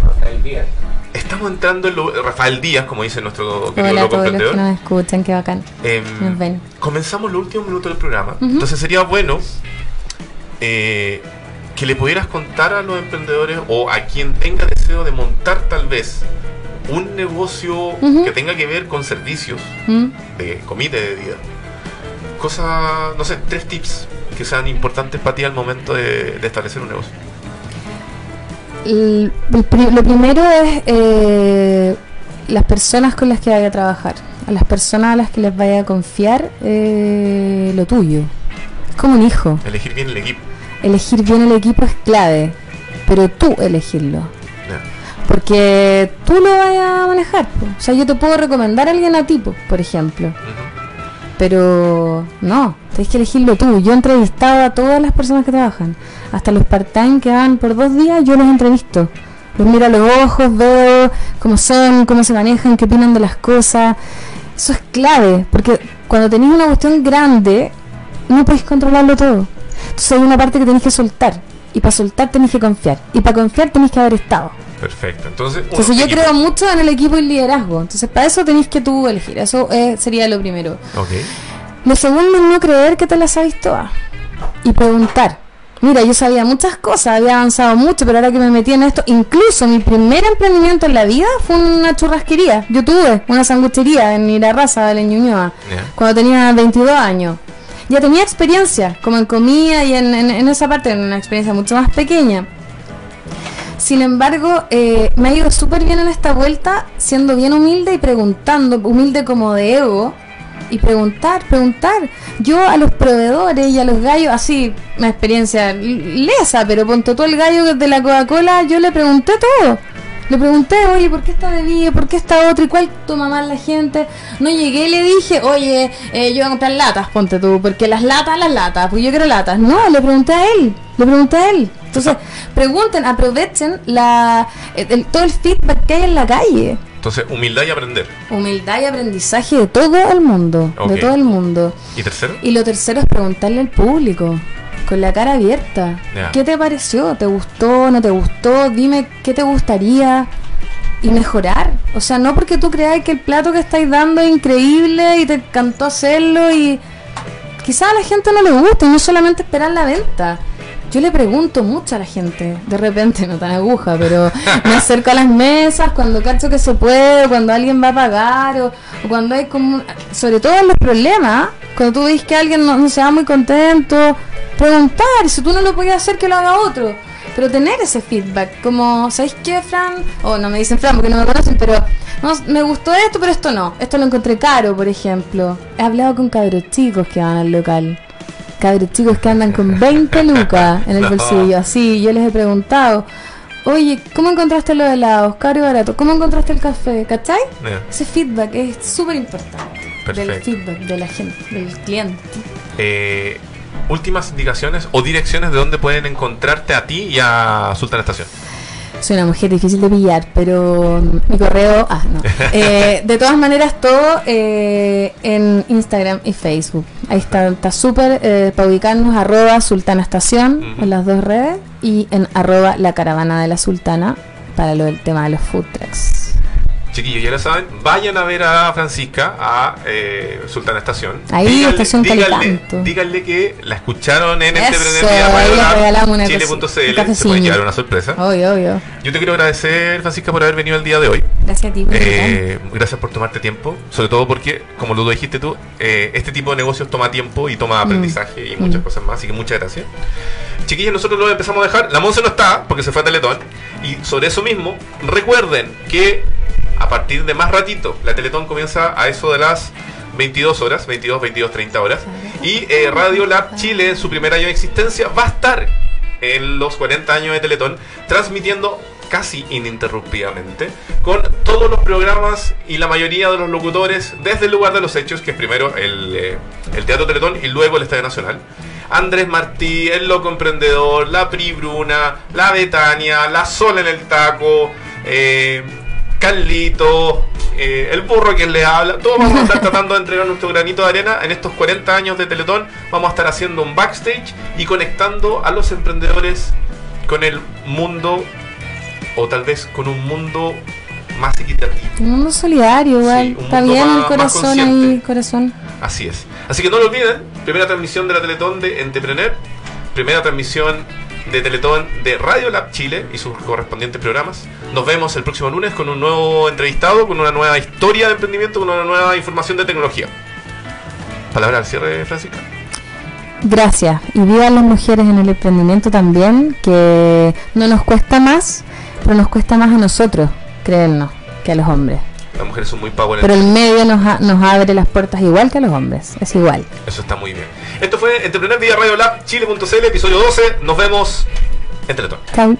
Rafael Díaz. Estamos entrando en lo, Rafael Díaz, como dice nuestro querido hola a loco todos los que emprendedor. nos escuchan, qué bacán. Em, Nos ven. comenzamos los últimos minutos del programa. Entonces sería bueno eh, que le pudieras contar a los emprendedores o a quien tenga deseo de montar tal vez un negocio que tenga que ver con servicios ¿Mm? de comida y de bebida. Cosas, no sé, tres tips que sean importantes para ti al momento de, de establecer un negocio. El- el lo primero es eh, las personas con las que vaya a trabajar, a las personas a las que les vaya a confiar eh, lo tuyo. Es como un hijo. Elegir bien el equipo. Elegir bien el equipo es clave, pero tú elegirlo. Porque tú lo vas a manejar. O sea, yo te puedo recomendar a alguien a ti, po, por ejemplo. Pero no, tienes que elegirlo tú. Yo he entrevistado a todas las personas que trabajan. Hasta los part-time que van por dos días, yo los entrevisto. Los miro a los ojos, veo cómo son, cómo se manejan, qué opinan de las cosas. Eso es clave, porque cuando tenés una cuestión grande, no podéis controlarlo todo. Entonces hay una parte que tenés que soltar. Y para soltar tenés que confiar. Y para confiar tenés que haber estado. Perfecto. Entonces, Entonces yo equipo. creo mucho en el equipo y el liderazgo. Entonces para eso tenés que tú elegir. Eso eh, sería lo primero. Ok. Lo segundo es no creer que te las sabes todas. Y preguntar. Mira, yo sabía muchas cosas, había avanzado mucho, pero ahora que me metí en esto, incluso mi primer emprendimiento en la vida fue una churrasquería. Yo tuve una sanguchería en Irarraza, de Ñuñoa, cuando tenía 22 años. Ya tenía experiencia, como en comida y en, en- esa parte, en una experiencia mucho más pequeña. Sin embargo, eh, me ha ido súper bien en esta vuelta, siendo bien humilde y preguntando, humilde como de ego, y preguntar, preguntar. Yo a los proveedores y a los gallos, así, una experiencia lesa, pero ponte tú el gallo de la Coca-Cola, yo le pregunté todo. Le pregunté, oye, ¿por qué esta bebida? ¿Por qué esta otra? ¿Y cuál toma más la gente? No llegué y le dije, oye, eh, yo voy a comprar latas, ponte tú, porque las latas, las latas, porque yo quiero latas. No, le pregunté a él, le pregunté a él. Entonces, pregunten, aprovechen la, el- el- todo el feedback que hay en la calle. Entonces, humildad y aprender. Humildad y aprendizaje de todo el mundo, Ok. de todo el mundo. ¿Y tercero? Y lo tercero es preguntarle al público, con la cara abierta. ¿Qué te pareció? ¿Te gustó? ¿No te gustó? Dime qué te gustaría y mejorar. O sea, no porque tú creas que el plato que estáis dando es increíble y te encantó hacerlo y quizás a la gente no le gusta y no solamente esperar la venta. Yo le pregunto mucho a la gente, de repente, no tan aguja, pero me acerco a las mesas cuando cacho que se puede, cuando alguien va a pagar, o, o cuando hay como, sobre todo en los problemas, cuando tú ves que alguien no, no se va muy contento, preguntar, si tú no lo podías hacer, que lo haga otro. Pero tener ese feedback, como, ¿sabéis qué, Fran? O no me dicen Fran porque no me conocen, pero no, me gustó esto, pero esto no. Esto lo encontré caro, por ejemplo. He hablado con cabros chicos que van al local. Cabros chicos que andan con 20 lucas en el No. bolsillo. Así, yo les he preguntado, oye, ¿cómo encontraste los helados? Caro y barato. ¿Cómo encontraste el café? ¿Cachai? Ese feedback es súper importante. Del feedback de la gente, del cliente. Eh, últimas indicaciones o direcciones de dónde pueden encontrarte a ti y a Sultan Estación. Soy una mujer difícil de pillar, pero mi correo, ah, no. Eh, de todas maneras, todo eh, en Instagram y Facebook. Ahí está, está súper eh, para ubicarnos, arroba Sultana Estación en las dos redes y en arroba la caravana de la Sultana para lo del tema de los food trucks. Chiquillos, ya lo saben, vayan a ver a Francisca a eh, Sultana Estación. Ahí, Estación díganle, díganle que la escucharon en este Chile.cl. Se pueden llevar una sorpresa. Obvio, obvio. Yo te quiero agradecer, Francisca, por haber venido el día de hoy. Gracias a ti. por Eh, gracias por tomarte tiempo, sobre todo porque, como lo dijiste tú, eh, este tipo de negocios toma tiempo y toma aprendizaje y muchas Mm. cosas más, así que muchas gracias. Chiquillos, nosotros lo empezamos a dejar. La Monse no está porque se fue a Teletón. Y sobre eso mismo, recuerden que a partir de más ratito, la Teletón comienza a eso de las 22 horas, 22, 22, 30 horas. Y eh, Radio Lab Chile, en su primer año de existencia, va a estar en los 40 años de Teletón, transmitiendo casi ininterrumpidamente con todos los programas y la mayoría de los locutores desde el lugar de los hechos, que es primero el, eh, el Teatro Teletón y luego el Estadio Nacional. Andrés Martí, el Loco Emprendedor, la Pri Bruna, la Betania, la Sol en el Taco, eh, Carlito, eh, el burro que le habla, todos vamos a estar tratando de entregar nuestro granito de arena en estos 40 años de Teletón. Vamos a estar haciendo un backstage y conectando a los emprendedores con el mundo o tal vez con un mundo más equitativo. Un mundo solidario, igual. Sí, Está bien el corazón ahí, corazón. Así es. Así que no lo olviden, primera transmisión de la Teletón de Entrepreneur, primera transmisión de Teletón de Radio Lab Chile y sus correspondientes programas. Nos vemos el próximo lunes con un nuevo entrevistado, con una nueva historia de emprendimiento, con una nueva información de tecnología. Palabra al cierre, Francisca. Gracias. Y vivan las mujeres en el emprendimiento también, que no nos cuesta más, pero nos cuesta más a nosotros, créennos, que a los hombres. Las mujeres son muy power. Pero el medio nos, a- nos abre las puertas igual que a los hombres, es igual. Eso está muy bien. Esto fue Entrepreneur vía Radio Lab Chile.cl, episodio 12. Nos vemos en Teletón. Chao.